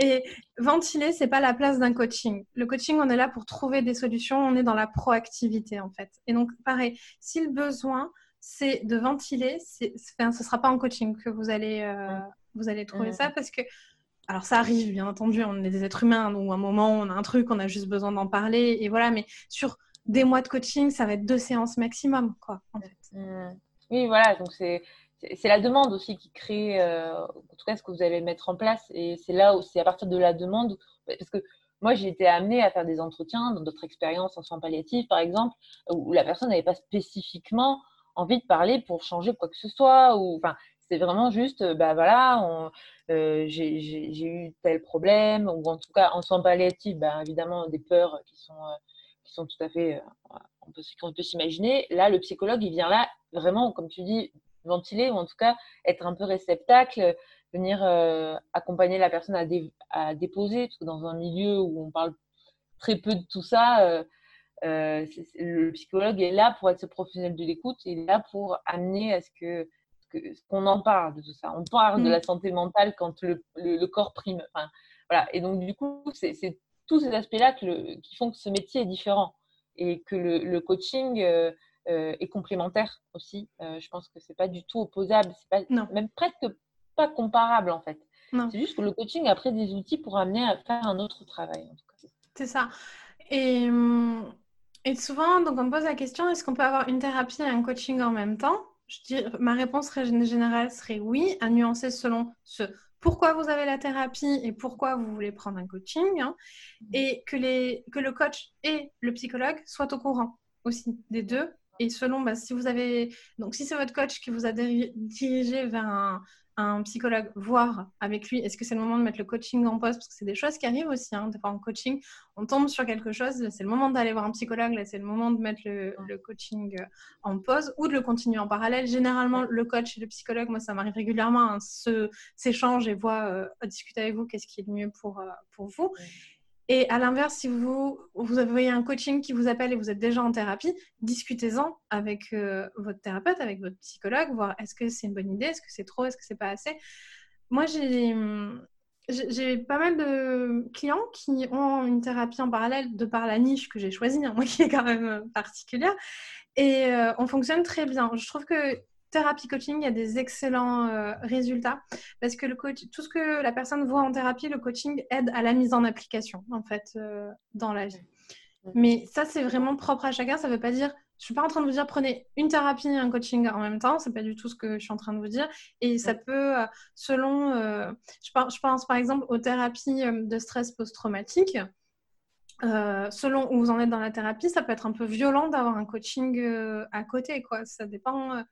Et ventiler, c'est pas la place d'un coaching. Le coaching, on est là pour trouver des solutions, on est dans la proactivité, en fait. Et donc, pareil, si le besoin, c'est de ventiler, enfin, ce sera pas en coaching que vous allez, euh, vous allez trouver ça parce que alors ça arrive, bien entendu, on est des êtres humains, donc à un moment, on a un truc, on a juste besoin d'en parler, et voilà, mais sur des mois de coaching, ça va être deux séances maximum, quoi. Mmh. Oui, voilà, donc c'est la demande aussi qui crée, euh, en tout cas, ce que vous allez mettre en place, et c'est là où c'est à partir de la demande, parce que moi, j'ai été amenée à faire des entretiens dans d'autres expériences en soins palliatifs, par exemple, où la personne n'avait pas spécifiquement envie de parler pour changer quoi que ce soit, ou enfin, c'est vraiment juste, euh, bah voilà, euh, j'ai eu tel problème, ou en tout cas en soins palliatifs, bah, évidemment des peurs qui sont, euh, qui sont tout à fait, on peut, peut s'imaginer. Là, le psychologue, il vient là vraiment, comme tu dis, ventiler, ou en tout cas être un peu réceptacle, venir accompagner la personne à, à, déposer, parce que dans un milieu où on parle très peu de tout ça, le psychologue est là pour être ce professionnel de l'écoute, il est là pour amener à ce que qu'on en parle de tout ça. On parle de mm. la santé mentale quand le, le, corps prime. Enfin, voilà. Et donc, du coup, c'est tous ces aspects-là qui font que ce métier est différent et que le, le coaching euh, euh, est complémentaire aussi. Euh, je pense que c'est pas du tout opposable, c'est pas même presque pas comparable en fait. C'est juste que le coaching a pris des outils pour amener à faire un autre travail. C'est ça. Et, hum, et souvent, donc on me pose la question est-ce qu'on peut avoir une thérapie et un coaching en même temps? Ma réponse générale serait oui, à nuancer selon ce pourquoi vous avez la thérapie et pourquoi vous voulez prendre un coaching, hein, mmh. et que, les, que le coach et le psychologue soient au courant aussi des deux. Et selon, bah, si vous avez, donc si c'est votre coach qui vous a dirigé vers un, un psychologue, voir avec lui, est-ce que c'est le moment de mettre le coaching en pause? Parce que c'est des choses qui arrivent aussi. Hein, en coaching, on tombe sur quelque chose, c'est le moment d'aller voir un psychologue, là, c'est le moment de mettre le, coaching euh, en pause ou de le continuer en parallèle. Généralement, le coach et le psychologue, moi, ça m'arrive régulièrement, hein, s'échangent et voient, euh, discuter avec vous qu'est-ce qui est le mieux pour, euh, pour vous. Et à l'inverse, si vous, vous avez un coaching qui vous appelle et vous êtes déjà en thérapie, discutez-en avec euh, votre thérapeute, avec votre psychologue, voir est-ce que c'est une bonne idée, est-ce que c'est trop, est-ce que c'est pas assez. Moi, j'ai, pas mal de clients qui ont une thérapie en parallèle de par la niche que j'ai choisie, hein, moi qui est quand même particulière, et euh, on fonctionne très bien. Je trouve que thérapie coaching, il y a des excellents euh, résultats parce que le coach, tout ce que la personne voit en thérapie, le coaching aide à la mise en application en fait euh, dans la vie. Mais ça, c'est vraiment propre à chacun. Ça ne veut pas dire, je suis pas en train de vous dire prenez une thérapie et un coaching en même temps. C'est pas du tout ce que je suis en train de vous dire. Et ça peut, euh, selon, je pense, je, pense, par exemple aux thérapies de stress post-traumatique. selon où vous en êtes dans la thérapie, ça peut être un peu violent d'avoir un coaching à côté. Quoi. Ça dépend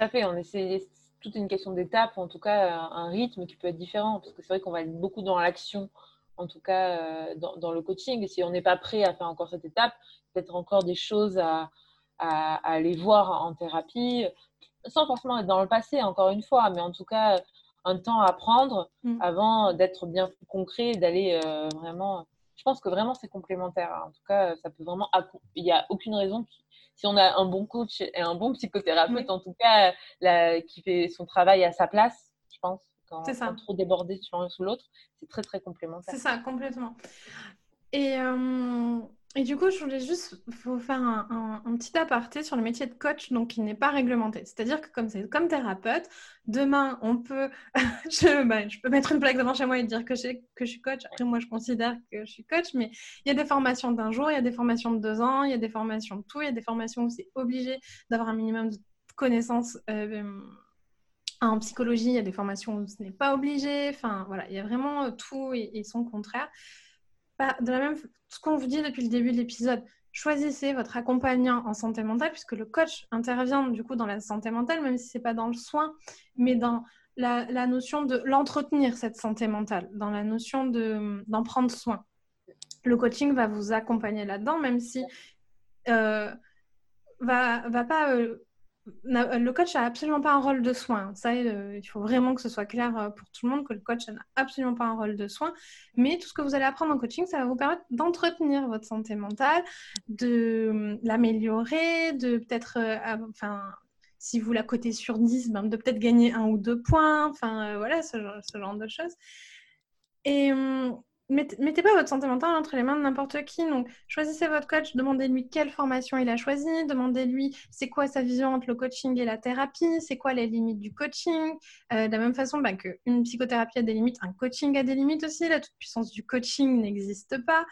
tout à fait, on essaie toute une question d'étape, en tout cas un rythme qui peut être différent, parce que c'est vrai qu'on va être beaucoup dans l'action, en tout cas euh, dans, le coaching. Et si on n'est pas prêt à faire encore cette étape, peut-être encore des choses à, aller voir en thérapie, sans forcément être dans le passé, encore une fois, mais en tout cas un temps à prendre mm. avant d'être bien concret et d'aller euh, vraiment. Je pense que vraiment c'est complémentaire. En tout cas, ça peut vraiment. Il n'y a aucune raison qui si on a un bon coach et un bon psychothérapeute, en tout cas, qui fait son travail à sa place, je pense, quand, ça. trop débordé sur l'un ou l'autre, c'est très, très complémentaire. C'est ça, complètement. Et, euh, Et du coup, je voulais juste vous faire un, petit aparté sur le métier de coach, donc qui n'est pas réglementé. C'est-à-dire que comme comme thérapeute, demain on peut, je, bah, je, peux mettre une plaque devant chez moi et dire que, que je suis coach. Après, moi, je considère que je suis coach, mais il y a des formations d'un jour, il y a des formations de deux ans, il y a des formations de tout, il y a des formations où c'est obligé d'avoir un minimum de connaissances. Euh, en psychologie, il y a des formations où ce n'est pas obligé. Enfin, voilà, il y a vraiment tout et, et son contraire de la même ce qu'on vous dit depuis le début de l'épisode, choisissez votre accompagnant en santé mentale, puisque le coach intervient du coup dans la santé mentale, même si c'est pas dans le soin, mais dans la, notion de l'entretenir, cette santé mentale, dans la notion d'en prendre soin. Le coaching va vous accompagner là-dedans, même si euh, va, va pas euh, le coach n'a absolument pas un rôle de soin. Ça, euh, il faut vraiment que ce soit clair euh, pour tout le monde que le coach n'a absolument pas un rôle de soin. Mais tout ce que vous allez apprendre en coaching, ça va vous permettre d'entretenir votre santé mentale, de euh, l'améliorer, de peut-être, enfin, si vous la cotez sur 10, ben, de peut-être gagner un ou deux points. Enfin, voilà, ce, ce, genre de choses. Et hum, mettez pas votre santé mentale entre les mains de n'importe qui. Donc, choisissez votre coach, demandez-lui quelle formation il a choisi, demandez-lui c'est quoi sa vision entre le coaching et la thérapie, c'est quoi les limites du coaching. Euh, de la même façon bah, qu'une psychothérapie a des limites, un coaching a des limites aussi. La toute-puissance du coaching n'existe pas.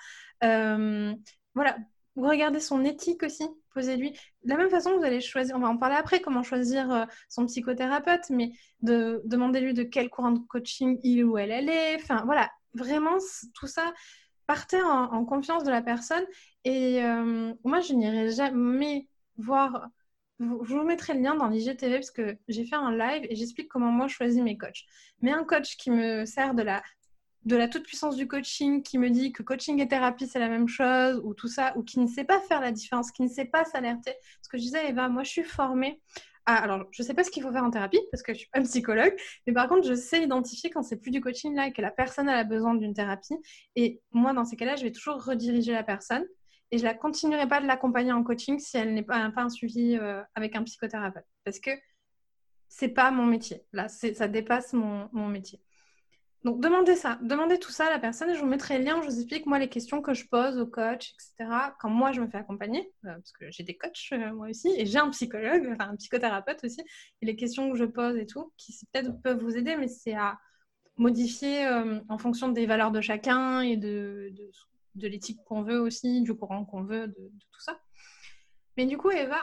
Euh, voilà, regardez son éthique aussi, posez-lui. De la même façon, vous allez choisir, on va en parler après, comment choisir euh, son psychothérapeute, mais de, demandez-lui de quel courant de coaching il ou elle, elle est. Enfin, voilà, vraiment, tout ça, partez en, confiance de la personne. Et euh, moi, je n'irai jamais voir. Je vous mettrai le lien dans l'IGTV parce que j'ai fait un live et j'explique comment moi je choisis mes coachs. Mais un coach qui me sert de la, de la toute-puissance du coaching, qui me dit que coaching et thérapie c'est la même chose, ou tout ça, ou qui ne sait pas faire la différence, qui ne sait pas s'alerter. Ce que je disais, Eva, moi je suis formée ah, alors, je ne sais pas ce qu'il faut faire en thérapie parce que je suis pas psychologue, mais par contre, je sais identifier quand c'est plus du coaching là et que la personne a besoin d'une thérapie. Et moi, dans ces cas-là, je vais toujours rediriger la personne et je la continuerai pas de l'accompagner en coaching si elle n'est pas, pas un suivi euh, avec un psychothérapeute parce que c'est pas mon métier. Là, ça dépasse mon métier. Donc, demandez ça, demandez tout ça à la personne je vous mettrai le lien, je vous explique moi les questions que je pose au coach, etc. Quand moi je me fais accompagner, euh, parce que j'ai des coachs euh, moi aussi et j'ai un psychologue, enfin un psychothérapeute aussi, et les questions que je pose et tout, qui peut-être peuvent vous aider, mais c'est à modifier euh, en fonction des valeurs de chacun et de, l'éthique qu'on veut aussi, du courant qu'on veut, de, tout ça. Mais du coup, Eva,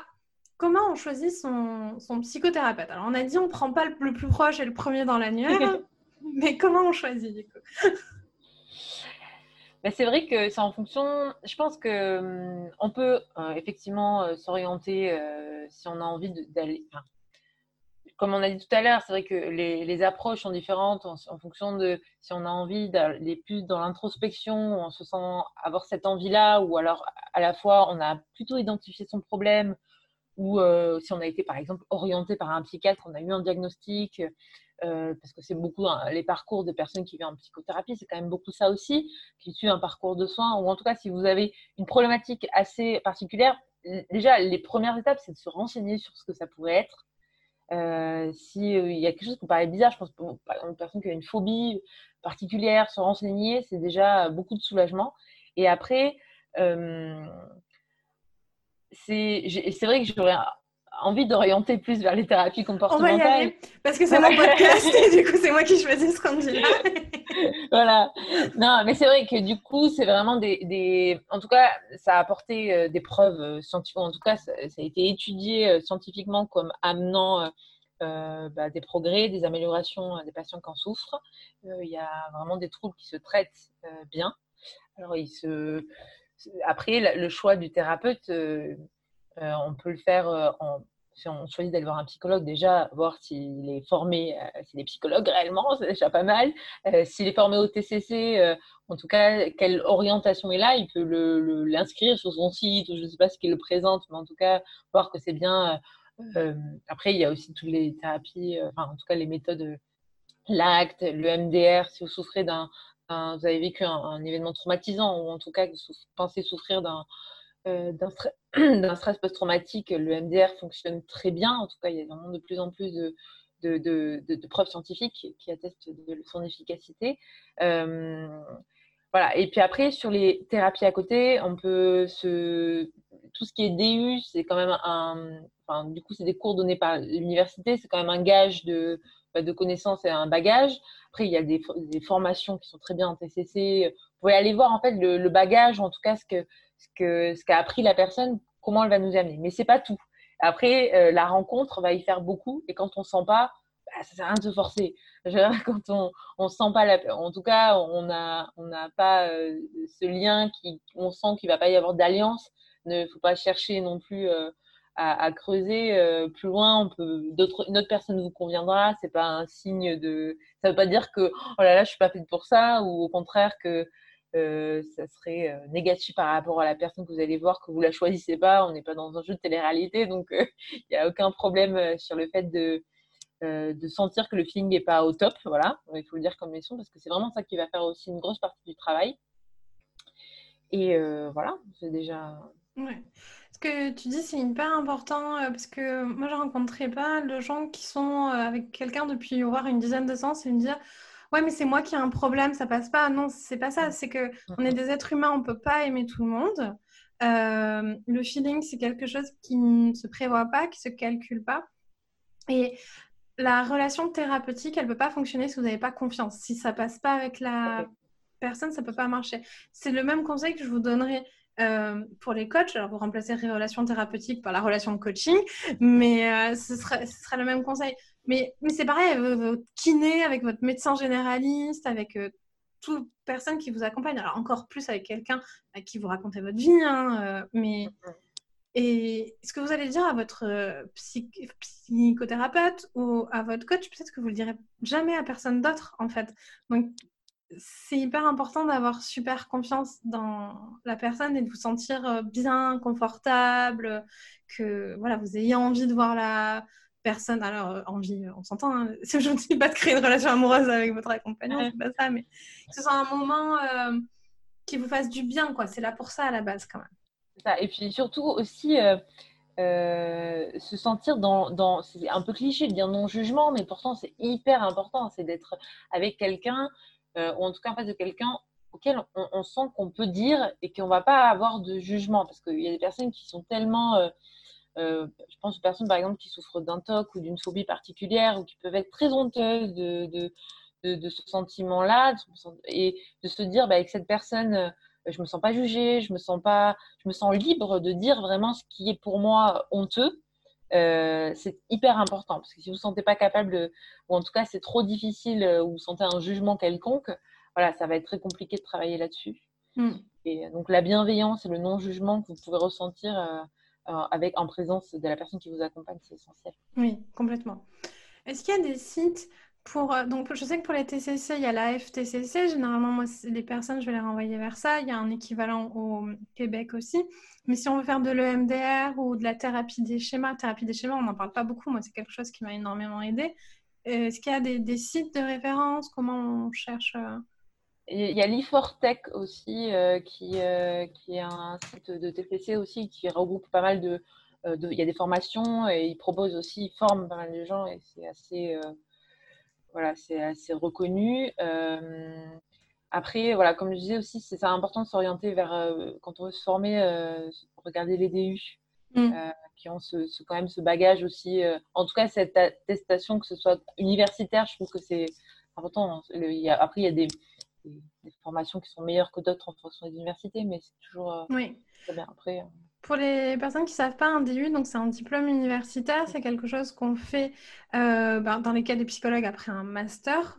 comment on choisit son, psychothérapeute? Alors, on a dit on ne prend pas le, le, plus proche et le premier dans l'annuaire. Mais comment on choisit du coup? Bah, c'est vrai que c'est en fonction. Je pense que hum, on peut euh, effectivement euh, s'orienter euh, si on a envie d'aller. comme on a dit tout à l'heure, c'est vrai que les, approches sont différentes en, fonction de si on a envie d'aller plus dans l'introspection, on se sent avoir cette envie-là, ou alors à la fois on a plutôt identifié son problème, ou si on a été par exemple orienté par un psychiatre, on a eu un diagnostic, euh, parce que c'est beaucoup hein, les parcours de personnes qui viennent en psychothérapie, c'est quand même beaucoup ça aussi, qui suit un parcours de soins, ou en tout cas si vous avez une problématique assez particulière, déjà les premières étapes, c'est de se renseigner sur ce que ça pourrait être. Euh, S'il euh, y a quelque chose qui paraît bizarre, je pense par exemple une personne qui a une phobie particulière, se renseigner, c'est déjà beaucoup de soulagement. Et après, c'est vrai que j'aurais envie d'orienter plus vers les thérapies comportementales. On va y aller, parce que c'est mon podcast et du coup, c'est moi qui choisis ce qu'on dit là. voilà. Non, mais c'est vrai que du coup, c'est vraiment des, des, En tout cas, ça a apporté euh, des preuves euh, scientifiques. En tout cas, ça, a été étudié euh, scientifiquement comme amenant bah, des progrès, des améliorations des patients qui en souffrent. Il y a vraiment des troubles qui se traitent bien. Alors, il se... Après, le choix du thérapeute on peut le faire euh, si on choisit d'aller voir un psychologue, déjà voir s'il est formé, euh, s'il est psychologue réellement, c'est déjà pas mal. s'il est formé au TCC, en tout cas, quelle orientation est là, il peut l'inscrire sur son site, ou je ne sais pas ce qu'il le présente, mais en tout cas, voir que c'est bien. après, il y a aussi toutes les thérapies, enfin, en tout cas, les méthodes, l'ACT, le MDR, si vous souffrez d'un. Vous avez vécu un, événement traumatisant, ou en tout cas, que vous pensez souffrir d'un euh, d'un stress post-traumatique, le MDR fonctionne très bien. En tout cas, il y a vraiment de plus en plus de, preuves scientifiques qui attestent de son efficacité. Euh, voilà. Et puis après, sur les thérapies à côté, on peut. Tout ce qui est DU, c'est quand même un. Du coup, c'est des cours donnés par l'université, c'est quand même un gage de, bah, connaissances et un bagage. Après, il y a des, des, formations qui sont très bien en TCC. Vous pouvez aller voir en fait le, le bagage, en tout cas ce que ce qu'a appris la personne, comment elle va nous amener. Mais c'est pas tout. Après, euh, la rencontre va y faire beaucoup. Et quand on sent pas, bah, ça sert à rien de se forcer. quand on sent pas, en tout cas, on n'a on n'a pas euh, ce lien qui, on sent qu'il va pas y avoir d'alliance. Ne faut pas chercher non plus euh, à, creuser plus loin. On peut, une autre personne vous conviendra. C'est pas un signe de. Ça veut pas dire que oh là là, je suis pas faite pour ça, ou au contraire que euh, ça serait euh, négatif par rapport à la personne que vous allez voir, que vous la choisissez pas. On n'est pas dans un jeu de télé-réalité, donc euh, il n'y a aucun problème sur le fait de, de sentir que le feeling n'est pas au top. Voilà, il faut le dire comme mission parce que c'est vraiment ça qui va faire aussi une grosse partie du travail. Et voilà, c'est déjà. Ouais. Ce que tu dis, c'est hyper important parce que moi, j'ai rencontré pas de gens qui sont avec quelqu'un depuis voir une dizaine de ans et me dire ouais, mais c'est moi qui ai un problème, ça passe pas. Non, c'est pas ça. C'est que on est des êtres humains, on peut pas aimer tout le monde. Euh, le feeling, c'est quelque chose qui ne se prévoit pas, qui se calcule pas. Et la relation thérapeutique, elle peut pas fonctionner si vous n'avez pas confiance. Si ça passe pas avec la personne, ça peut pas marcher. C'est le même conseil que je vous donnerai euh, pour les coachs, alors vous remplacez les relations thérapeutiques par la relation coaching, mais euh, ce, sera, ce, sera, le même conseil. Mais, mais c'est pareil, votre kiné, avec votre médecin généraliste, avec euh, toute personne qui vous accompagne. Alors encore plus avec quelqu'un à qui vous racontez votre vie. Hein, mais et ce que vous allez dire à votre psychothérapeute ou à votre coach, peut-être que vous le direz jamais à personne d'autre en fait. Donc c'est hyper important d'avoir super confiance dans la personne et de vous sentir bien, confortable, que voilà, vous ayez envie de voir la, personne. Alors, euh, envie, on s'entend, hein, je ne dis pas de créer une relation amoureuse avec votre accompagnant, c'est pas ça, mais que ce soit un moment euh, qui vous fasse du bien, quoi. C'est là pour ça à la base, quand même. Ça. Et puis surtout aussi. Euh, se sentir dans, dans c'est un peu cliché de dire non-jugement, mais pourtant c'est hyper important, c'est d'être avec quelqu'un, ou en tout cas en face de quelqu'un auquel on, sent qu'on peut dire et qu'on va pas avoir de jugement, parce qu'il y a des personnes qui sont tellement euh, je pense aux personnes, par exemple, qui souffrent d'un TOC ou d'une phobie particulière ou qui peuvent être très honteuses de, ce sentiment-là et de se dire, bah, avec cette personne, euh, je me sens pas jugée, je me sens pas, je me sens libre de dire vraiment ce qui est pour moi honteux. Euh, c'est hyper important parce que si vous ne vous sentez pas capable, de, ou en tout cas c'est trop difficile, ou vous sentez un jugement quelconque, voilà, ça va être très compliqué de travailler là-dessus. Hmm. Et donc la bienveillance et le non-jugement que vous pouvez ressentir euh, avec, en présence de la personne qui vous accompagne, c'est essentiel. Oui, complètement. Est-ce qu'il y a des sites euh, donc, je sais que pour les TCC, il y a la FTCC. Généralement, moi, les personnes, je vais les renvoyer vers ça. Il y a un équivalent au Québec aussi. Mais si on veut faire de l'EMDR ou de la thérapie des schémas, thérapie des schémas, on n'en parle pas beaucoup. Moi, c'est quelque chose qui m'a énormément aidé. Est-ce qu'il y a des, sites de référence? Comment on cherche euh, il y a l'e4tech aussi, euh, qui, euh, qui est un site de TPC aussi, qui regroupe pas mal euh, de, Il y a des formations et il propose aussi, il forme pas mal de gens et c'est assez, voilà, c'est assez reconnu. après, voilà, comme je disais aussi, c'est important de s'orienter vers, quand on veut se former, regarder les DU. Mm. qui ont ce, quand même ce bagage aussi. en tout cas, cette attestation, que ce soit universitaire, je trouve que c'est important. après, il y a des, des, formations qui sont meilleures que d'autres en fonction des universités, mais c'est toujours euh, oui. très bien. Après, euh, Pour les personnes qui ne savent pas, un DU, donc c'est un diplôme universitaire, c'est quelque chose qu'on fait euh, ben, dans les cas des psychologues après un master,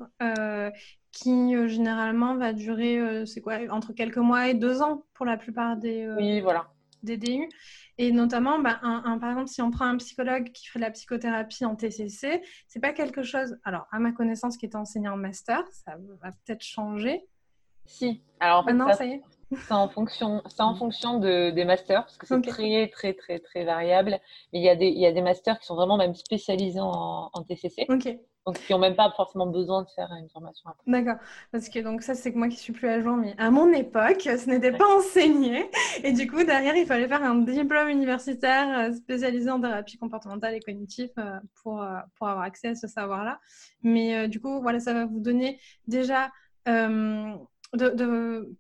qui généralement va durer, c'est quoi, entre quelques mois et deux ans pour la plupart des, oui, voilà. des DU. Et notamment, un, par exemple, si on prend un psychologue qui ferait de la psychothérapie en TCC, c'est pas quelque chose, alors à ma connaissance, qui est enseigné en master, ça va peut-être changer. Si. Alors en fait, ah ça, y est. C'est en fonction, en fonction de, des masters, parce que c'est très, très, très, très variable. Mais il y, a des, il y a des masters qui sont vraiment même spécialisés en, en TCC. Donc qui n'ont même pas forcément besoin de faire une formation. D'accord, parce que donc ça c'est que moi qui suis plus à jour, mais à mon époque, ce n'était pas enseigné, et du coup derrière il fallait faire un diplôme universitaire euh, spécialisé en thérapie comportementale et cognitive euh, pour, euh, pour avoir accès à ce savoir-là. Mais du coup voilà, ça va vous donner déjà de,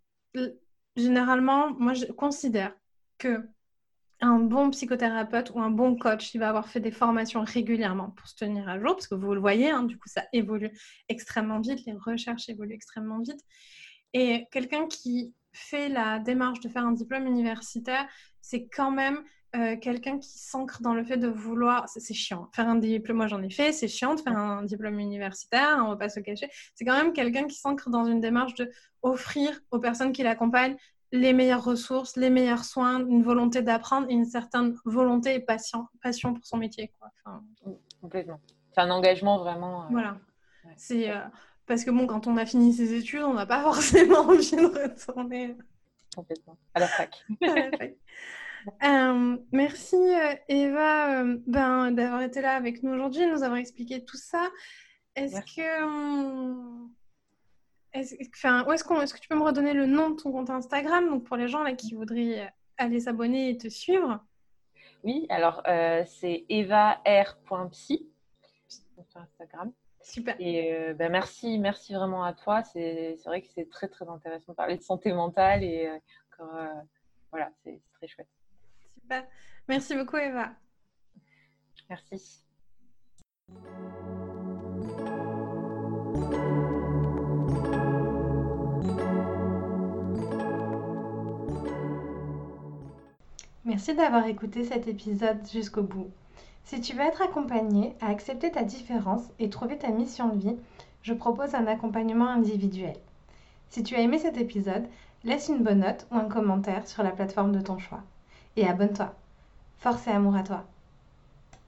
généralement, moi, je considère que un bon psychothérapeute ou un bon coach, il va avoir fait des formations régulièrement pour se tenir à jour, parce que vous le voyez, hein, du coup, ça évolue extrêmement vite, les recherches évoluent extrêmement vite. Et quelqu'un qui fait la démarche de faire un diplôme universitaire, c'est quand même euh, quelqu'un qui s'ancre dans le fait de vouloir. C'est chiant. Faire un diplôme, moi j'en ai fait, c'est chiant de faire un diplôme universitaire, on va pas se cacher. C'est quand même quelqu'un qui s'ancre dans une démarche de offrir aux personnes qui l'accompagnent les meilleures ressources, les meilleurs soins, une volonté d'apprendre et une certaine volonté et passion, passion pour son métier. Quoi. Complètement. C'est un engagement vraiment. Euh, voilà. C'est euh, parce que bon, quand on a fini ses études, on n'a pas forcément envie de retourner. Complètement. À la fac. à la fac. Euh, merci Eva ben, d'avoir été là avec nous aujourd'hui, nous avoir expliqué tout ça. Est-ce que où est-ce, qu'on, est-ce que tu peux me redonner le nom de ton compte Instagram donc pour les gens là, qui voudraient aller s'abonner et te suivre? Oui, alors euh, c'est eva.r.psy sur Instagram. Super. Et euh, ben, merci, merci vraiment à toi. C'est, c'est vrai que c'est très très intéressant de parler de santé mentale et euh, voilà, c'est très chouette. Super. Merci beaucoup Eva. Merci. Merci d'avoir écouté cet épisode jusqu'au bout. Si tu veux être accompagné à accepter ta différence et trouver ta mission de vie, je propose un accompagnement individuel. Si tu as aimé cet épisode, laisse une bonne note ou un commentaire sur la plateforme de ton choix. Et abonne-toi. Force et amour à toi.